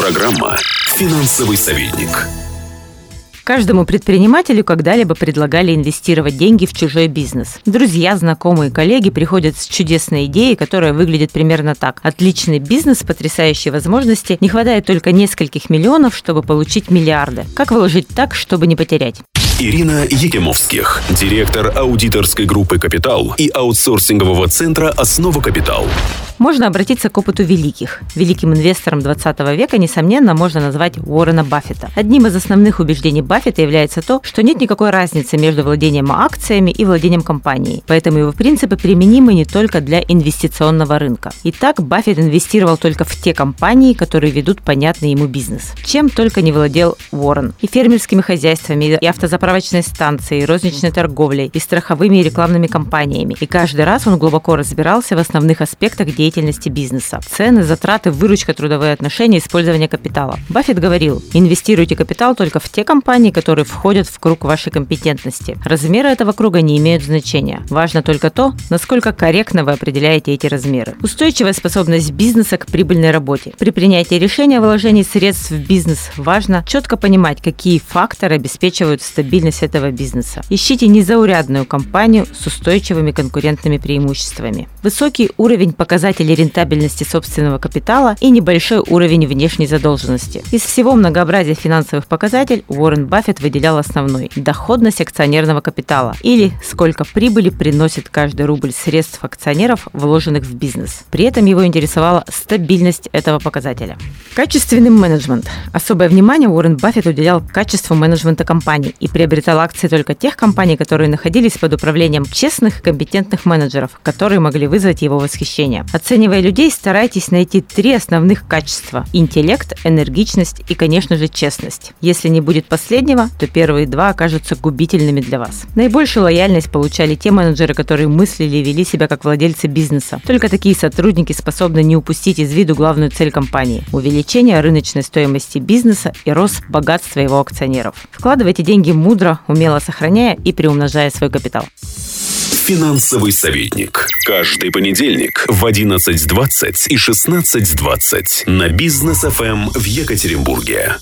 Программа «Финансовый советник». Каждому предпринимателю когда-либо предлагали инвестировать деньги в чужой бизнес. Друзья, знакомые, коллеги приходят с чудесной идеей, которая выглядит примерно так. Отличный бизнес, потрясающие возможности, не хватает только нескольких миллионов, чтобы получить миллиарды. Как вложить так, чтобы не потерять? Ирина Егемовских, директор аудиторской группы «Капитал» и аутсорсингового центра «Основа Капитал». Можно обратиться к опыту великих. Великим инвестором 20 века, несомненно, можно назвать Уоррена Баффета. Одним из основных убеждений Баффета является то, что нет никакой разницы между владением акциями и владением компанией. Поэтому его принципы применимы не только для инвестиционного рынка. Итак, Баффет инвестировал только в те компании, которые ведут понятный ему бизнес. Чем только не владел Уоррен. И фермерскими хозяйствами, и автозаправочной станцией, розничной торговлей, и страховыми и рекламными компаниями. И каждый раз он глубоко разбирался в основных аспектах деятельности бизнеса. Цены, затраты, выручка, трудовые отношения, использование капитала. Баффет говорил, инвестируйте капитал только в те компании, которые входят в круг вашей компетентности. Размеры этого круга не имеют значения. Важно только то, насколько корректно вы определяете эти размеры. Устойчивая способность бизнеса к прибыльной работе. При принятии решения о вложении средств в бизнес важно четко понимать, какие факторы обеспечивают стабильность этого бизнеса. Ищите незаурядную компанию с устойчивыми конкурентными преимуществами. Высокий уровень показателей рентабельности собственного капитала и небольшой уровень внешней задолженности. Из всего многообразия финансовых показателей Уоррен Баффет выделял основной – доходность акционерного капитала или сколько прибыли приносит каждый рубль средств акционеров, вложенных в бизнес. При этом его интересовала стабильность этого показателя. Качественный менеджмент. Особое внимание Уоррен Баффет уделял качеству менеджмента компаний и приобретал акции только тех компаний, которые находились под управлением честных и компетентных менеджеров, которые могли вызвать его восхищение. Оценивая людей, старайтесь найти три основных качества – интеллект, энергичность и, конечно же, честность. Если не будет последнего, то первые два окажутся губительными для вас. Наибольшую лояльность получали те менеджеры, которые мыслили и вели себя как владельцы бизнеса. Только такие сотрудники способны не упустить из виду главную цель компании – увеличение рыночной стоимости бизнеса и рост богатства его акционеров. Вкладывайте деньги мудро, умело сохраняя и приумножая свой капитал. Финансовый советник. Каждый понедельник в 11.20 и 16.20 на бизнес ФМ в Екатеринбурге.